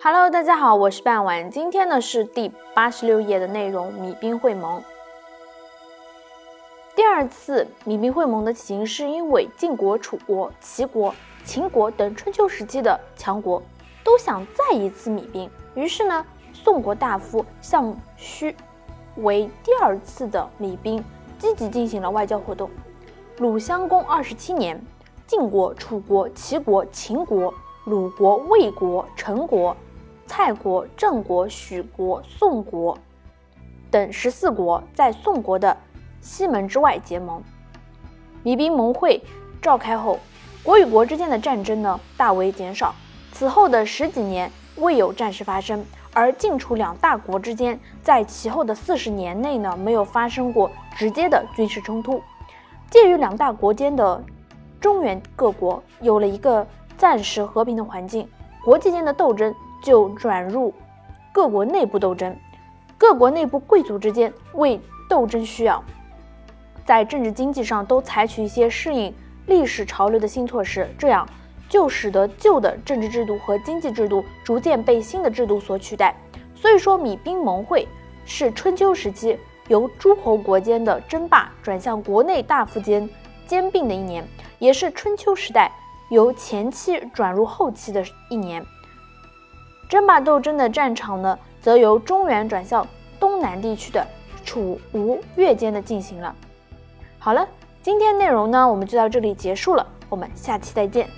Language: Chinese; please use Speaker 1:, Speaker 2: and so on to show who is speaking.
Speaker 1: Hello，大家好，我是半晚。今天呢是第八十六页的内容，米兵会盟。第二次米兵会盟的起因是因为晋国、楚国、齐国、秦国等春秋时期的强国都想再一次米兵，于是呢，宋国大夫项须为第二次的米兵积极进行了外交活动。鲁襄公二十七年，晋国、楚国、齐国、秦国、鲁国、魏国、陈国。蔡国、郑国、许国、宋国等十四国在宋国的西门之外结盟。弭兵盟会召开后，国与国之间的战争呢大为减少。此后的十几年未有战事发生，而晋楚两大国之间在其后的四十年内呢没有发生过直接的军事冲突。介于两大国间的中原各国有了一个暂时和平的环境，国际间的斗争。就转入各国内部斗争，各国内部贵族之间为斗争需要，在政治经济上都采取一些适应历史潮流的新措施，这样就使得旧的政治制度和经济制度逐渐被新的制度所取代。所以说，米兵盟会是春秋时期由诸侯国间的争霸转向国内大夫间兼并的一年，也是春秋时代由前期转入后期的一年。争霸斗争的战场呢，则由中原转向东南地区的楚、吴、越间的进行了。好了，今天内容呢，我们就到这里结束了，我们下期再见。